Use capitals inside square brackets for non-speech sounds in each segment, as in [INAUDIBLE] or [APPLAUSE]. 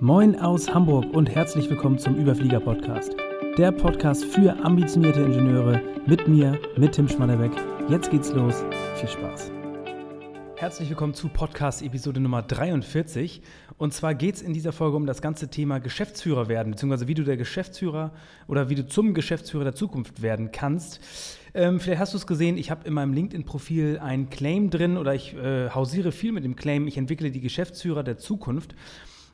Moin aus Hamburg und herzlich willkommen zum Überflieger Podcast. Der Podcast für ambitionierte Ingenieure mit mir, mit Tim Schmannebeck. Jetzt geht's los. Viel Spaß. Herzlich willkommen zu Podcast Episode Nummer 43. Und zwar geht es in dieser Folge um das ganze Thema Geschäftsführer werden, beziehungsweise wie du der Geschäftsführer oder wie du zum Geschäftsführer der Zukunft werden kannst. Ähm, vielleicht hast du es gesehen, ich habe in meinem LinkedIn-Profil einen Claim drin oder ich äh, hausiere viel mit dem Claim, ich entwickle die Geschäftsführer der Zukunft.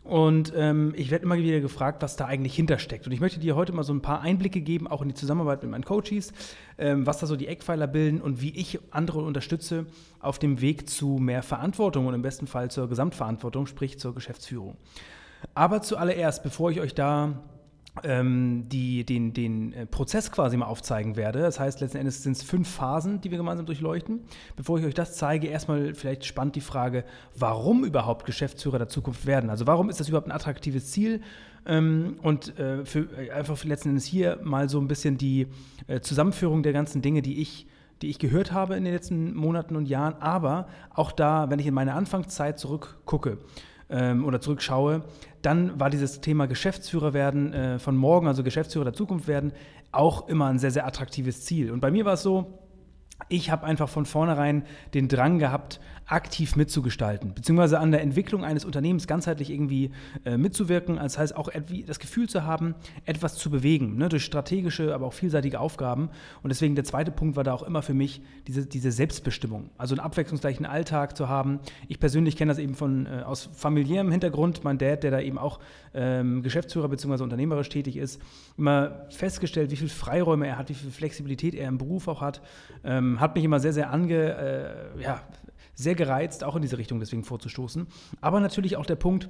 Und ähm, ich werde immer wieder gefragt, was da eigentlich hintersteckt. Und ich möchte dir heute mal so ein paar Einblicke geben, auch in die Zusammenarbeit mit meinen Coaches, ähm, was da so die Eckpfeiler bilden und wie ich andere unterstütze auf dem Weg zu mehr Verantwortung und im besten Fall zur Gesamtverantwortung, sprich zur Geschäftsführung. Aber zuallererst, bevor ich euch da die, den, den äh, Prozess quasi mal aufzeigen werde. Das heißt, letzten Endes sind es fünf Phasen, die wir gemeinsam durchleuchten. Bevor ich euch das zeige, erstmal vielleicht spannend die Frage, warum überhaupt Geschäftsführer der Zukunft werden? Also warum ist das überhaupt ein attraktives Ziel? Ähm, und äh, für, äh, einfach letzten Endes hier mal so ein bisschen die Zusammenführung der ganzen Dinge, die ich die ich gehört habe in den letzten Monaten und Jahren, aber auch da, wenn ich in meine Anfangszeit zurückgucke, ähm, oder zurückschaue, dann war dieses Thema Geschäftsführer werden äh, von morgen, also Geschäftsführer der Zukunft werden, auch immer ein sehr, sehr attraktives Ziel. Und bei mir war es so, ich habe einfach von vornherein den Drang gehabt, aktiv mitzugestalten, beziehungsweise an der Entwicklung eines Unternehmens ganzheitlich irgendwie äh, mitzuwirken. Das heißt auch das Gefühl zu haben, etwas zu bewegen, ne, durch strategische, aber auch vielseitige Aufgaben. Und deswegen der zweite Punkt war da auch immer für mich diese, diese Selbstbestimmung, also einen abwechslungsreichen Alltag zu haben. Ich persönlich kenne das eben von äh, aus familiärem Hintergrund. Mein Dad, der da eben auch ähm, Geschäftsführer bzw. unternehmerisch tätig ist, immer festgestellt, wie viel Freiräume er hat, wie viel Flexibilität er im Beruf auch hat. Ähm, hat mich immer sehr, sehr ange, äh, ja, sehr gereizt, auch in diese Richtung deswegen vorzustoßen. Aber natürlich auch der Punkt,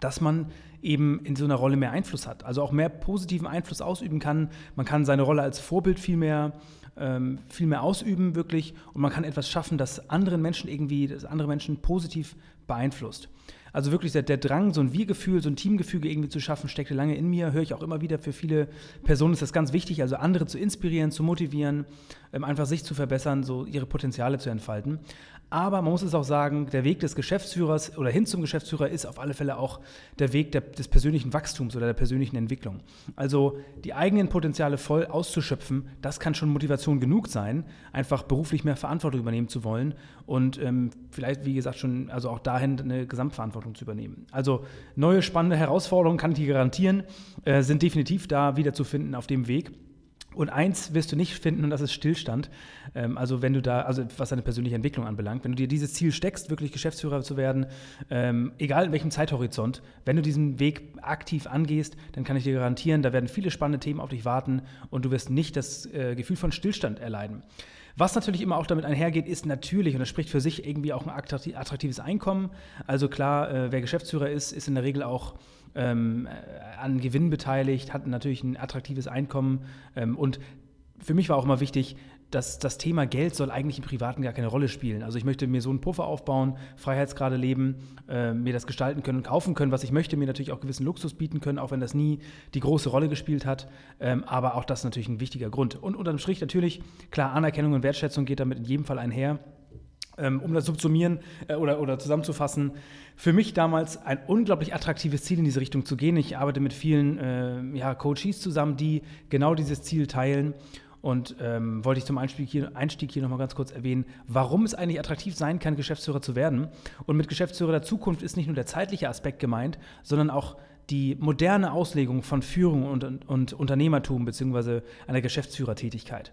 dass man eben in so einer Rolle mehr Einfluss hat, also auch mehr positiven Einfluss ausüben kann. Man kann seine Rolle als Vorbild viel mehr, ähm, viel mehr ausüben, wirklich, und man kann etwas schaffen, das anderen Menschen irgendwie, das andere Menschen positiv beeinflusst. Also wirklich der, der Drang, so ein Wir-Gefühl, so ein Teamgefüge irgendwie zu schaffen, steckte lange in mir. Höre ich auch immer wieder. Für viele Personen ist das ganz wichtig, also andere zu inspirieren, zu motivieren, ähm, einfach sich zu verbessern, so ihre Potenziale zu entfalten. Aber man muss es auch sagen, der Weg des Geschäftsführers oder hin zum Geschäftsführer ist auf alle Fälle auch der Weg der, des persönlichen Wachstums oder der persönlichen Entwicklung. Also die eigenen Potenziale voll auszuschöpfen, das kann schon Motivation genug sein, einfach beruflich mehr Verantwortung übernehmen zu wollen und ähm, vielleicht, wie gesagt, schon also auch dahin eine Gesamtverantwortung zu übernehmen. Also neue spannende Herausforderungen, kann ich dir garantieren, äh, sind definitiv da wiederzufinden auf dem Weg. Und eins wirst du nicht finden, und das ist Stillstand. Ähm, also wenn du da, also was deine persönliche Entwicklung anbelangt, wenn du dir dieses Ziel steckst, wirklich Geschäftsführer zu werden, ähm, egal in welchem Zeithorizont, wenn du diesen Weg aktiv angehst, dann kann ich dir garantieren, da werden viele spannende Themen auf dich warten und du wirst nicht das äh, Gefühl von Stillstand erleiden. Was natürlich immer auch damit einhergeht, ist natürlich, und das spricht für sich irgendwie auch ein attraktives Einkommen. Also klar, äh, wer Geschäftsführer ist, ist in der Regel auch ähm, äh, an Gewinn beteiligt, hat natürlich ein attraktives Einkommen. Ähm, und für mich war auch immer wichtig, dass das Thema Geld soll eigentlich im Privaten gar keine Rolle spielen. Also ich möchte mir so einen Puffer aufbauen, Freiheitsgrade leben, äh, mir das gestalten können und kaufen können, was ich möchte, mir natürlich auch gewissen Luxus bieten können, auch wenn das nie die große Rolle gespielt hat. Ähm, aber auch das ist natürlich ein wichtiger Grund. Und unterm Strich natürlich, klar, Anerkennung und Wertschätzung geht damit in jedem Fall einher. Ähm, um das subsumieren äh, oder, oder zusammenzufassen, für mich damals ein unglaublich attraktives Ziel in diese Richtung zu gehen. Ich arbeite mit vielen äh, ja, Coaches zusammen, die genau dieses Ziel teilen. Und ähm, wollte ich zum Einstieg hier, Einstieg hier nochmal ganz kurz erwähnen, warum es eigentlich attraktiv sein kann, Geschäftsführer zu werden. Und mit Geschäftsführer der Zukunft ist nicht nur der zeitliche Aspekt gemeint, sondern auch die moderne Auslegung von Führung und, und, Unternehmertum bzw. einer Geschäftsführertätigkeit.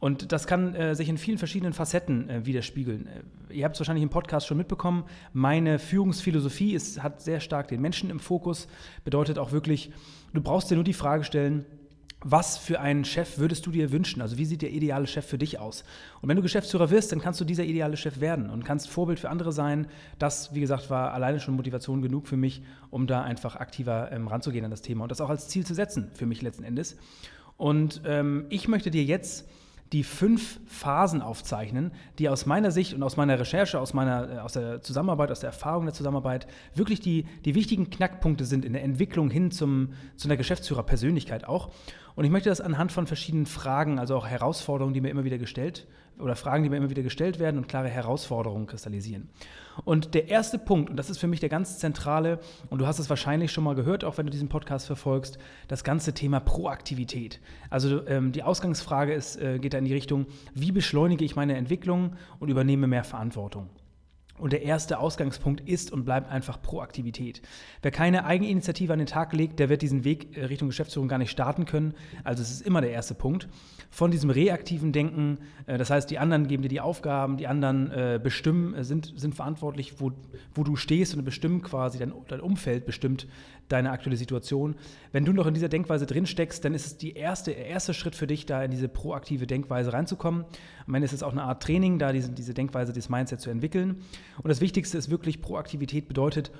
Und das kann äh, sich in vielen verschiedenen Facetten äh, widerspiegeln. Äh, ihr habt es wahrscheinlich im Podcast schon mitbekommen. Meine Führungsphilosophie ist, hat sehr stark den Menschen im Fokus. Bedeutet auch wirklich, du brauchst dir nur die Frage stellen, was für einen Chef würdest du dir wünschen? Also wie sieht der ideale Chef für dich aus? Und wenn du Geschäftsführer wirst, dann kannst du dieser ideale Chef werden und kannst Vorbild für andere sein. Das, wie gesagt, war alleine schon Motivation genug für mich, um da einfach aktiver ähm, ranzugehen an das Thema und das auch als Ziel zu setzen für mich letzten Endes. Und ähm, ich möchte dir jetzt die fünf Phasen aufzeichnen, die aus meiner Sicht und aus meiner Recherche, aus, meiner, äh, aus der Zusammenarbeit, aus der Erfahrung der Zusammenarbeit wirklich die, die wichtigen Knackpunkte sind in der Entwicklung hin zum, zu einer Geschäftsführerpersönlichkeit auch. Und ich möchte das anhand von verschiedenen Fragen, also auch Herausforderungen, die mir immer wieder gestellt oder Fragen, die mir immer wieder gestellt werden und klare Herausforderungen kristallisieren. Und der erste Punkt, und das ist für mich der ganz zentrale, und du hast es wahrscheinlich schon mal gehört, auch wenn du diesen Podcast verfolgst, das ganze Thema Proaktivität. Also ähm, die Ausgangsfrage ist, äh, geht da in die Richtung, wie beschleunige ich meine Entwicklung und übernehme mehr Verantwortung. Und der erste Ausgangspunkt ist und bleibt einfach Proaktivität. Wer keine Eigeninitiative an den Tag legt, der wird diesen Weg äh, Richtung Geschäftsführung gar nicht starten können. Also es ist immer der erste Punkt. Von diesem reaktiven Denken, äh, das heißt, die anderen geben dir die Aufgaben, die anderen äh, bestimmen, sind, sind verantwortlich, wo, wo du stehst und bestimmen quasi, dein, dein Umfeld bestimmt deine aktuelle Situation. Wenn du noch in dieser Denkweise drin steckst, dann ist es die erste, der erste Schritt für dich, da in diese proaktive Denkweise reinzukommen. Am Ende ist es auch eine Art Training, da diese, diese Denkweise, dieses Mindset zu entwickeln. Und das Wichtigste ist wirklich, Proaktivität bedeutet,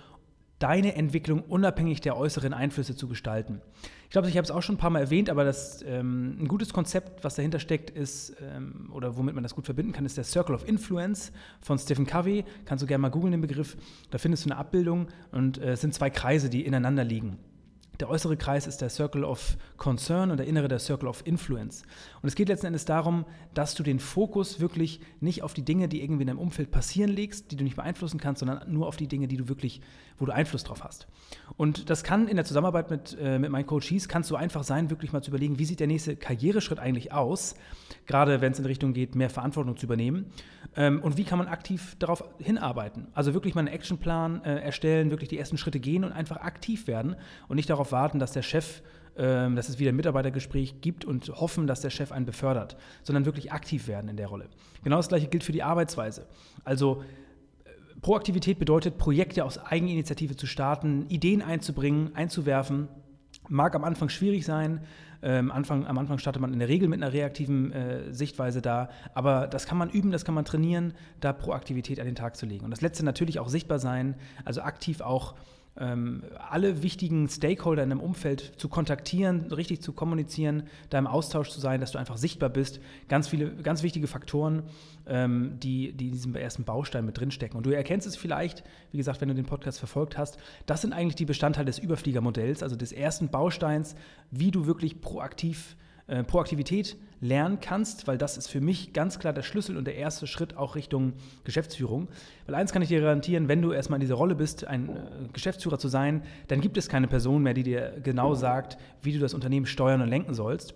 deine Entwicklung unabhängig der äußeren Einflüsse zu gestalten. Ich glaube, ich habe es auch schon ein paar Mal erwähnt, aber das, ähm, ein gutes Konzept, was dahinter steckt, ist, ähm, oder womit man das gut verbinden kann, ist der Circle of Influence von Stephen Covey. Kannst du gerne mal googeln, den Begriff. Da findest du eine Abbildung und äh, es sind zwei Kreise, die ineinander liegen. Der äußere Kreis ist der Circle of Concern und der innere der Circle of Influence. Und es geht letzten Endes darum, dass du den Fokus wirklich nicht auf die Dinge, die irgendwie in deinem Umfeld passieren legst, die du nicht beeinflussen kannst, sondern nur auf die Dinge, die du wirklich, wo du Einfluss drauf hast. Und das kann in der Zusammenarbeit mit, äh, mit meinen Coaches, kannst du einfach sein, wirklich mal zu überlegen, wie sieht der nächste Karriereschritt eigentlich aus, gerade wenn es in Richtung geht, mehr Verantwortung zu übernehmen. Ähm, und wie kann man aktiv darauf hinarbeiten? Also wirklich mal einen Actionplan äh, erstellen, wirklich die ersten Schritte gehen und einfach aktiv werden und nicht darauf warten, dass der Chef ähm, dass es wieder ein Mitarbeitergespräch gibt und hoffen, dass der Chef einen befördert, sondern wirklich aktiv werden in der Rolle. Genau das gleiche gilt für die Arbeitsweise. Also äh, Proaktivität bedeutet, Projekte aus Eigeninitiative zu starten, Ideen einzubringen, einzuwerfen. Mag am Anfang schwierig sein. Ähm, Anfang, am Anfang startet man in der Regel mit einer reaktiven äh, Sichtweise da. Aber das kann man üben, das kann man trainieren, da Proaktivität an den Tag zu legen. Und das Letzte natürlich auch sichtbar sein, also aktiv auch alle wichtigen Stakeholder in einem Umfeld zu kontaktieren, richtig zu kommunizieren, da im Austausch zu sein, dass du einfach sichtbar bist. Ganz viele, ganz wichtige Faktoren, ähm, die, die in diesem ersten Baustein mit drinstecken. Und du erkennst es vielleicht, wie gesagt, wenn du den Podcast verfolgt hast, das sind eigentlich die Bestandteile des Überfliegermodells, also des ersten Bausteins, wie du wirklich proaktiv äh, Proaktivität lernen kannst, weil das ist für mich ganz klar der Schlüssel und der erste Schritt auch Richtung Geschäftsführung. Weil eins kann ich dir garantieren, wenn du erstmal in dieser Rolle bist, ein äh, Geschäftsführer zu sein, dann gibt es keine Person mehr, die dir genau sagt, wie du das Unternehmen steuern und lenken sollst,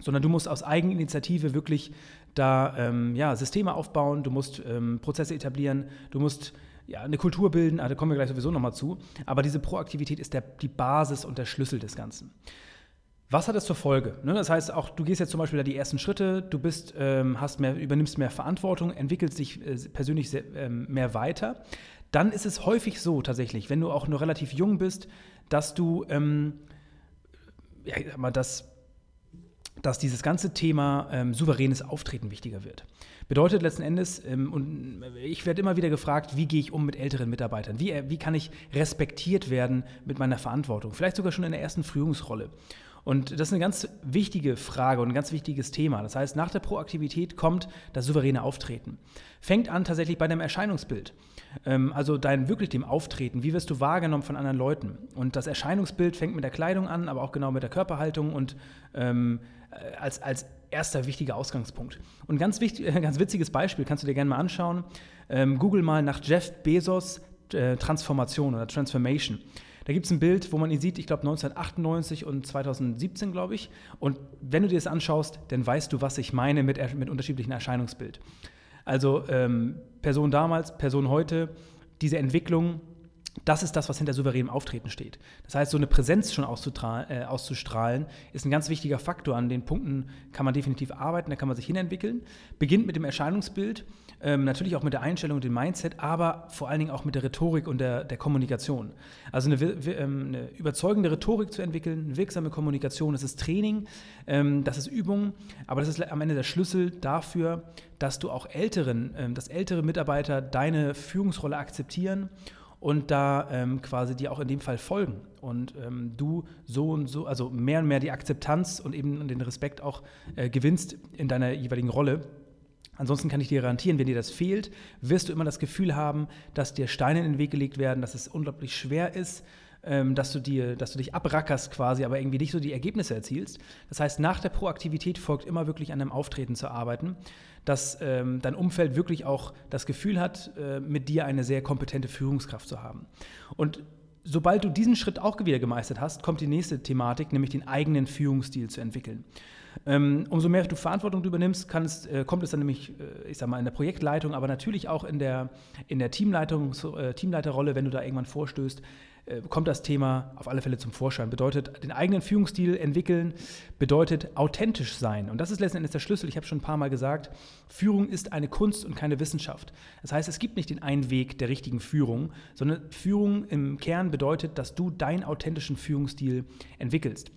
sondern du musst aus Eigeninitiative wirklich da ähm, ja, Systeme aufbauen, du musst ähm, Prozesse etablieren, du musst ja, eine Kultur bilden, ah, da kommen wir gleich sowieso nochmal zu, aber diese Proaktivität ist der, die Basis und der Schlüssel des Ganzen. Was hat das zur Folge? Ne, das heißt, auch du gehst jetzt zum Beispiel da die ersten Schritte, du bist, ähm, hast mehr, übernimmst mehr Verantwortung, entwickelst dich äh, persönlich ähm, mehr weiter. Dann ist es häufig so tatsächlich, wenn du auch nur relativ jung bist, dass du, ähm, ja, mal, dass, dass dieses ganze Thema ähm, souveränes Auftreten wichtiger wird. Bedeutet letzten Endes, ähm, und ich werde immer wieder gefragt, wie gehe ich um mit älteren Mitarbeitern? Wie, wie kann ich respektiert werden mit meiner Verantwortung? Vielleicht sogar schon in der ersten Führungsrolle. Und das ist eine ganz wichtige Frage und ein ganz wichtiges Thema. Das heißt, nach der Proaktivität kommt das souveräne Auftreten. Fängt an tatsächlich bei deinem Erscheinungsbild. Ähm, also dein wirklich dem Auftreten. Wie wirst du wahrgenommen von anderen Leuten? Und das Erscheinungsbild fängt mit der Kleidung an, aber auch genau mit der Körperhaltung und ähm, äh, als, als erster wichtiger Ausgangspunkt. Und ganz, wichtig, [LAUGHS] ganz witziges Beispiel kannst du dir gerne mal anschauen. Ähm, Google mal nach Jeff Bezos äh, Transformation oder Transformation. Da gibt es ein Bild, wo man ihn sieht, ich glaube 1998 und 2017, glaube ich. Und wenn du dir das anschaust, dann weißt du, was ich meine mit, mit unterschiedlichen Erscheinungsbild. Also ähm, Person damals, Person heute, diese Entwicklung, das ist das, was hinter souveränem Auftreten steht. Das heißt, so eine Präsenz schon äh, auszustrahlen, ist ein ganz wichtiger Faktor. An den Punkten kann man definitiv arbeiten, da kann man sich hinentwickeln. Beginnt mit dem Erscheinungsbild ähm, natürlich auch mit der Einstellung und dem Mindset, aber vor allen Dingen auch mit der Rhetorik und der, der Kommunikation. Also eine, ähm, eine, überzeugende Rhetorik zu entwickeln, eine wirksame Kommunikation, das ist Training, ähm, das ist Übung, aber das ist am Ende der Schlüssel dafür, dass du auch älteren, ähm, dass ältere Mitarbeiter deine Führungsrolle akzeptieren und da ähm, quasi dir auch in dem Fall folgen und ähm, du so und so, also mehr und mehr die Akzeptanz und eben den Respekt auch äh, gewinnst in deiner jeweiligen Rolle. Ansonsten kann ich dir garantieren, wenn dir das fehlt, wirst du immer das Gefühl haben, dass dir Steine in den Weg gelegt werden, dass es unglaublich schwer ist, ähm, dass, du dir, dass du dich abrackerst quasi, aber irgendwie nicht so die Ergebnisse erzielst. Das heißt, nach der Proaktivität folgt immer wirklich an einem Auftreten zu arbeiten, dass ähm, dein Umfeld wirklich auch das Gefühl hat, äh, mit dir eine sehr kompetente Führungskraft zu haben. Und sobald du diesen Schritt auch wieder gemeistert hast, kommt die nächste Thematik, nämlich den eigenen Führungsstil zu entwickeln. Ähm, umso mehr du Verantwortung übernimmst, es, äh, kommt es dann nämlich, äh, ich sag mal, in der Projektleitung, aber natürlich auch in der, in der Teamleitung, äh, Teamleiterrolle, wenn du da irgendwann vorstößt, kommt das Thema auf alle Fälle zum Vorschein. Bedeutet, den eigenen Führungsstil entwickeln, bedeutet authentisch sein. Und das ist letzten Endes der Schlüssel. Ich habe schon ein paar Mal gesagt, Führung ist eine Kunst und keine Wissenschaft. Das heißt, es gibt nicht den einen Weg der richtigen Führung, sondern Führung im Kern bedeutet, dass du deinen authentischen Führungsstil entwickelst.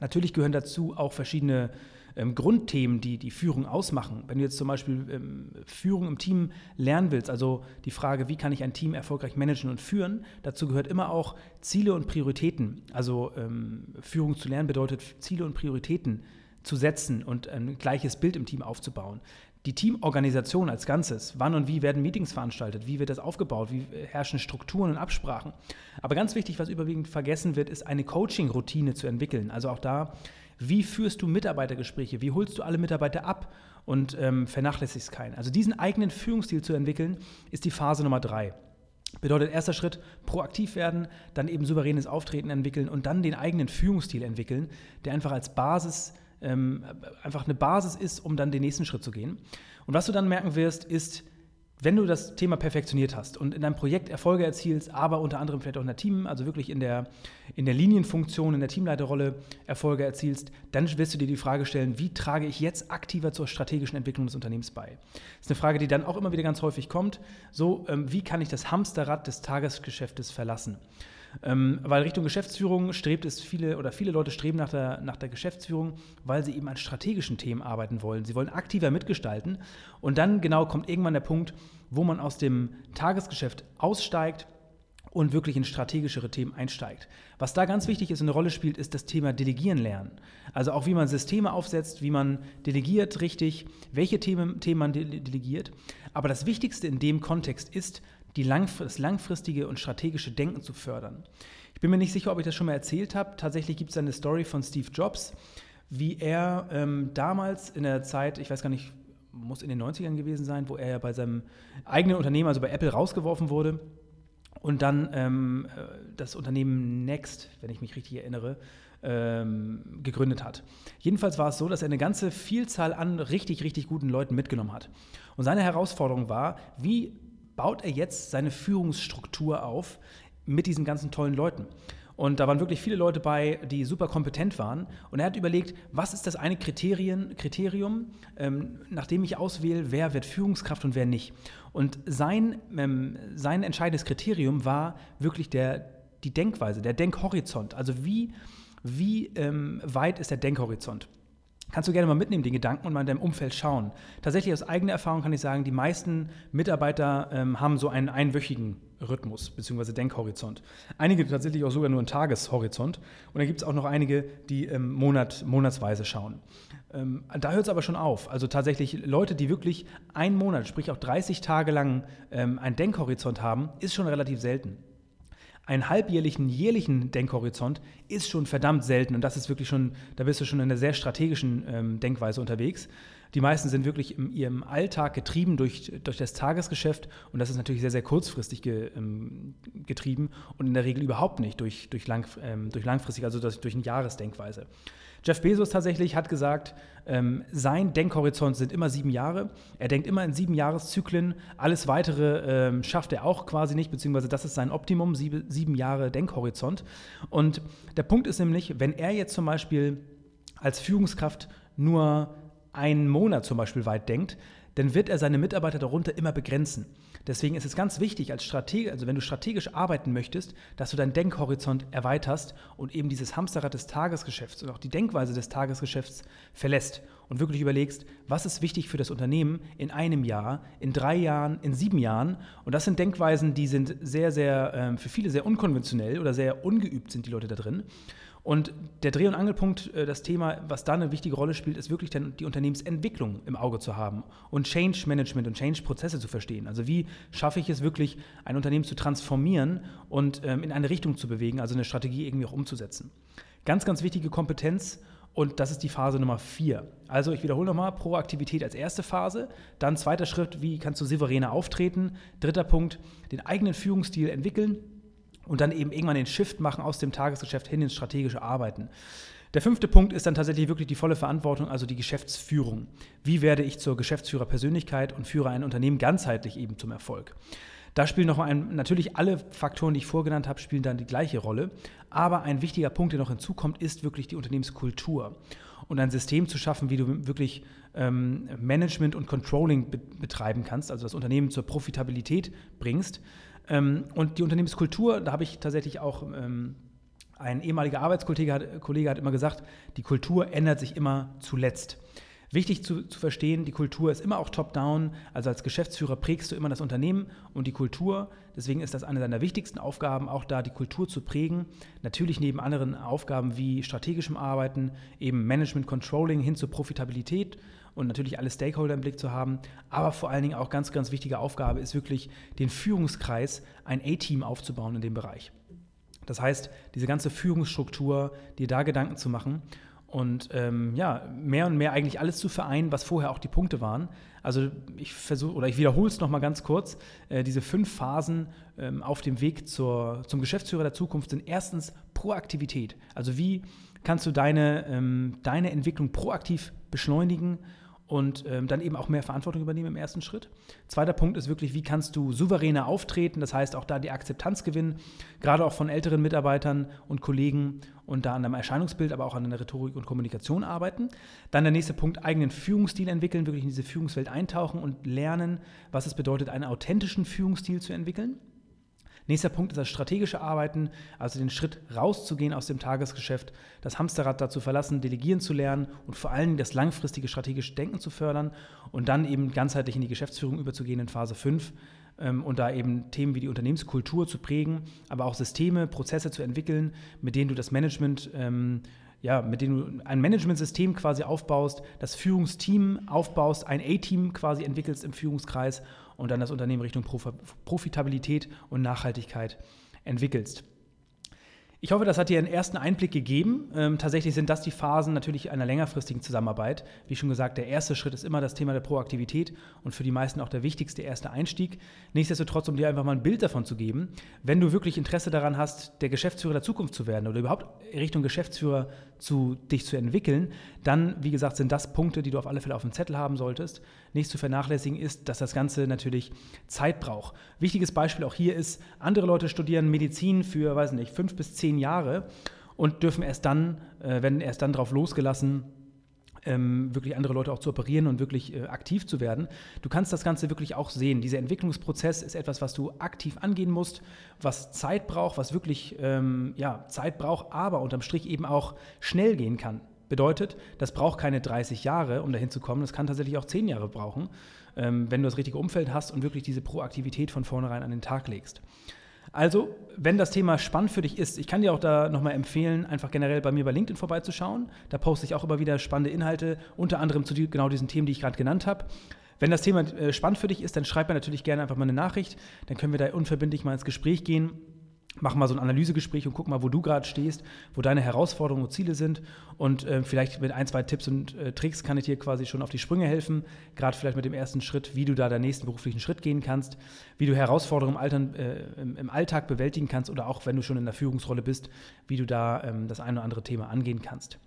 Natürlich gehören dazu auch verschiedene ähm, Grundthemen, die die Führung ausmachen. Wenn du jetzt zum Beispiel ähm, Führung im Team lernen willst, also die Frage, wie kann ich ein Team erfolgreich managen und führen, dazu gehört immer auch Ziele und Prioritäten. Also ähm, Führung zu lernen bedeutet Ziele und Prioritäten zu setzen und ein gleiches Bild im Team aufzubauen. Die Teamorganisation als Ganzes, wann und wie werden Meetings veranstaltet, wie wird das aufgebaut, wie herrschen Strukturen und Absprachen. Aber ganz wichtig, was überwiegend vergessen wird, ist eine Coaching-Routine zu entwickeln. Also auch da wie führst du Mitarbeitergespräche? Wie holst du alle Mitarbeiter ab und ähm, vernachlässigst keinen? Also diesen eigenen Führungsstil zu entwickeln, ist die Phase Nummer drei. Bedeutet erster Schritt, proaktiv werden, dann eben souveränes Auftreten entwickeln und dann den eigenen Führungsstil entwickeln, der einfach als Basis, ähm, einfach eine Basis ist, um dann den nächsten Schritt zu gehen. Und was du dann merken wirst, ist, wenn du das Thema perfektioniert hast und in deinem Projekt Erfolge erzielst, aber unter anderem vielleicht auch in der Team, also wirklich in der, in der Linienfunktion, in der Teamleiterrolle Erfolge erzielst, dann wirst du dir die Frage stellen, wie trage ich jetzt aktiver zur strategischen Entwicklung des Unternehmens bei? Das ist eine Frage, die dann auch immer wieder ganz häufig kommt. So, ähm, wie kann ich das Hamsterrad des Tagesgeschäftes verlassen? Ähm, weil Richtung Geschäftsführung strebt es viele oder viele Leute streben nach der, nach der Geschäftsführung, weil sie eben an strategischen Themen arbeiten wollen. Sie wollen aktiver mitgestalten. Und dann genau kommt irgendwann der Punkt, wo man aus dem Tagesgeschäft aussteigt und wirklich in strategischere Themen einsteigt. Was da ganz wichtig ist und eine Rolle spielt, ist das Thema Delegieren lernen. Also auch wie man Systeme aufsetzt, wie man delegiert richtig, welche Themen, Themen man delegiert. Aber das Wichtigste in dem Kontext ist, Langf das langfristige und strategische Denken zu fördern. Ich bin mir nicht sicher, ob ich das schon mal erzählt habe. Tatsächlich gibt es eine Story von Steve Jobs, wie er ähm, damals in der Zeit, ich weiß gar nicht, muss in den 90ern gewesen sein, wo er ja bei seinem eigenen Unternehmen, also bei Apple, rausgeworfen wurde und dann ähm, äh, das Unternehmen Next, wenn ich mich richtig erinnere, ähm, gegründet hat. Jedenfalls war es so, dass er eine ganze Vielzahl an richtig, richtig guten Leuten mitgenommen hat. Und seine Herausforderung war, wie baut er jetzt seine Führungsstruktur auf mit diesen ganzen tollen Leuten. Und da waren wirklich viele Leute bei, die super kompetent waren. Und er hat überlegt, was ist das eine Kriterien, Kriterium, ähm, nach dem ich auswähle, wer wird Führungskraft und wer nicht. Und sein, ähm, sein entscheidendes Kriterium war wirklich der, die Denkweise, der Denkhorizont. Also wie, wie ähm, weit ist der Denkhorizont? Kannst du gerne mal mitnehmen, den Gedanken und mal in deinem Umfeld schauen. Tatsächlich aus eigener Erfahrung kann ich sagen, die meisten Mitarbeiter ähm, haben so einen einwöchigen Rhythmus bzw. Denkhorizont. Einige tatsächlich auch sogar nur einen Tageshorizont. Und dann gibt es auch noch einige, die ähm, Monat, monatsweise schauen. Ähm, da hört es aber schon auf. Also tatsächlich Leute, die wirklich einen Monat, sprich auch 30 Tage lang ähm, einen Denkhorizont haben, ist schon relativ selten einen halbjährlichen, jährlichen Denkhorizont ist schon verdammt selten und das ist wirklich schon, da bist du schon in einer sehr strategischen ähm, Denkweise unterwegs. Die meisten sind wirklich in ihrem Alltag getrieben durch, durch das Tagesgeschäft und das ist natürlich sehr, sehr kurzfristig ge, ähm, getrieben und in der Regel überhaupt nicht durch, durch, lang, ähm, durch langfristig, also durch, durch eine Jahresdenkweise. Jeff Bezos tatsächlich hat gesagt, ähm, sein Denkhorizont sind immer sieben Jahre. Er denkt immer in sieben Jahreszyklen. Alles weitere ähm, schafft er auch quasi nicht, beziehungsweise das ist sein Optimum, sieben, sieben Jahre Denkhorizont. Und der Punkt ist nämlich, wenn er jetzt zum Beispiel als Führungskraft nur einen Monat zum Beispiel weit denkt, dann wird er seine Mitarbeiter darunter immer begrenzen. Deswegen ist es ganz wichtig, als Stratege, also wenn du strategisch arbeiten möchtest, dass du deinen Denkhorizont erweiterst und eben dieses Hamsterrad des Tagesgeschäfts und auch die Denkweise des Tagesgeschäfts verlässt und wirklich überlegst, was ist wichtig für das Unternehmen in einem Jahr, in drei Jahren, in sieben Jahren. Und das sind Denkweisen, die sind sehr, sehr, äh, für viele sehr unkonventionell oder sehr ungeübt sind die Leute da drin. Und der Dreh- und Angelpunkt, äh, das Thema, was da eine wichtige Rolle spielt, ist wirklich dann die Unternehmensentwicklung im Auge zu haben und Change Management und Change-Prozesse zu verstehen. Also wie schaffe ich es wirklich, ein Unternehmen zu transformieren und ähm, in eine Richtung zu bewegen, also eine Strategie irgendwie auch umzusetzen. Ganz, ganz wichtige Kompetenz und das ist die Phase Nummer vier. Also ich wiederhole nochmal, Proaktivität als erste Phase. Dann zweiter Schritt, wie kannst du souveräner auftreten. Dritter Punkt, den eigenen Führungsstil entwickeln und dann eben irgendwann den Shift machen aus dem Tagesgeschäft hin ins strategische Arbeiten. Der fünfte Punkt ist dann tatsächlich wirklich die volle Verantwortung, also die Geschäftsführung. Wie werde ich zur Geschäftsführerpersönlichkeit und führe ein Unternehmen ganzheitlich eben zum Erfolg? Da spielen noch ein, natürlich alle Faktoren, die ich vorgenannt habe, spielen dann die gleiche Rolle. Aber ein wichtiger Punkt, der noch hinzukommt, ist wirklich die Unternehmenskultur. Und ein System zu schaffen, wie du wirklich ähm, Management und Controlling be betreiben kannst, also das Unternehmen zur Profitabilität bringst. Ähm, und die Unternehmenskultur, da habe ich tatsächlich auch ähm, ein ehemaliger Arbeitskollege hat, Kollege hat immer gesagt, die Kultur ändert sich immer zuletzt. Wichtig zu, zu verstehen, die Kultur ist immer auch top-down. Also als Geschäftsführer prägst du immer das Unternehmen und die Kultur. Deswegen ist das eine deiner wichtigsten Aufgaben, auch da die Kultur zu prägen. Natürlich neben anderen Aufgaben wie strategischem Arbeiten, eben Management Controlling hin zur Profitabilität und natürlich alle Stakeholder im Blick zu haben. Aber vor allen Dingen auch ganz, ganz wichtige Aufgabe ist wirklich, den Führungskreis, ein A-Team aufzubauen in dem Bereich. Das heißt, diese ganze Führungsstruktur, dir da Gedanken zu machen und ähm, ja, mehr und mehr eigentlich alles zu vereinen, was vorher auch die Punkte waren. Also ich versuche oder ich wiederhole es nochmal ganz kurz. Äh, diese fünf Phasen ähm, auf dem Weg zur, zum Geschäftsführer der Zukunft sind erstens Proaktivität. Also wie kannst du deine, ähm, deine Entwicklung proaktiv beschleunigen und ähm, dann eben auch mehr Verantwortung übernehmen im ersten Schritt. Zweiter Punkt ist wirklich, wie kannst du souveräner auftreten, das heißt auch da die Akzeptanz gewinnen, gerade auch von älteren Mitarbeitern und Kollegen und da an einem Erscheinungsbild, aber auch an der Rhetorik und Kommunikation arbeiten. Dann der nächste Punkt, eigenen Führungsstil entwickeln, wirklich in diese Führungswelt eintauchen und lernen, was es bedeutet, einen authentischen Führungsstil zu entwickeln. Nächster Punkt ist das strategische Arbeiten, also den Schritt rauszugehen aus dem Tagesgeschäft, das Hamsterrad dazu verlassen, delegieren zu lernen und vor allem das langfristige strategische Denken zu fördern und dann eben ganzheitlich in die Geschäftsführung überzugehen in Phase 5 ähm, und da eben Themen wie die Unternehmenskultur zu prägen, aber auch Systeme, Prozesse zu entwickeln, mit denen du das Management ähm, ja, mit denen du ein Managementsystem quasi aufbaust, das Führungsteam aufbaust, ein A-Team quasi entwickelst im Führungskreis und dann das Unternehmen Richtung Profitabilität und Nachhaltigkeit entwickelst. Ich hoffe, das hat dir einen ersten Einblick gegeben. Ähm, tatsächlich sind das die Phasen natürlich einer längerfristigen Zusammenarbeit. Wie schon gesagt, der erste Schritt ist immer das Thema der Proaktivität und für die meisten auch der wichtigste erste Einstieg. Nichtsdestotrotz, um dir einfach mal ein Bild davon zu geben, wenn du wirklich Interesse daran hast, der Geschäftsführer der Zukunft zu werden oder überhaupt Richtung Geschäftsführer zu dich zu entwickeln, dann, wie gesagt, sind das Punkte, die du auf alle Fälle auf dem Zettel haben solltest. Nicht zu vernachlässigen ist, dass das Ganze natürlich Zeit braucht. Wichtiges Beispiel auch hier ist, andere Leute studieren Medizin für, weiß nicht, fünf bis zehn Jahre und dürfen erst dann, äh, werden erst dann drauf losgelassen, ähm, wirklich andere Leute auch zu operieren und wirklich äh, aktiv zu werden. Du kannst das Ganze wirklich auch sehen. Dieser Entwicklungsprozess ist etwas, was du aktiv angehen musst, was Zeit braucht, was wirklich ähm, ja, Zeit braucht, aber unterm Strich eben auch schnell gehen kann. Bedeutet, das braucht keine 30 Jahre, um dahin zu kommen. Das kann tatsächlich auch 10 Jahre brauchen, ähm, wenn du das richtige Umfeld hast und wirklich diese Proaktivität von vornherein an den Tag legst. Also, wenn das Thema spannend für dich ist, ich kann dir auch da nochmal empfehlen, einfach generell bei mir bei LinkedIn vorbeizuschauen. Da poste ich auch immer wieder spannende Inhalte, unter anderem zu genau diesen Themen, die ich gerade genannt habe. Wenn das Thema äh, spannend für dich ist, dann schreib mir natürlich gerne einfach mal eine Nachricht. Dann können wir da unverbindlich mal ins Gespräch gehen mach mal so ein Analysegespräch und guck mal, wo du gerade stehst, wo deine Herausforderungen und Ziele sind. Und äh, vielleicht mit ein, zwei Tipps und äh, Tricks kann ich dir quasi schon auf die Sprünge helfen. Gerade vielleicht mit dem ersten Schritt, wie du da deinen nächsten beruflichen Schritt gehen kannst, wie du Herausforderungen im, Altern, äh, im, Alltag bewältigen kannst oder auch wenn du schon in der Führungsrolle bist, wie du da ähm, das eine oder andere Thema angehen kannst.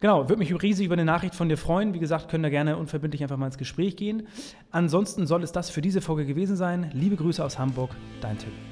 Genau, würde mich riesig über eine Nachricht von dir freuen. Wie gesagt, können da gerne unverbindlich einfach mal ins Gespräch gehen. Ansonsten soll es das für diese Folge gewesen sein. Liebe Grüße aus Hamburg, dein Tim.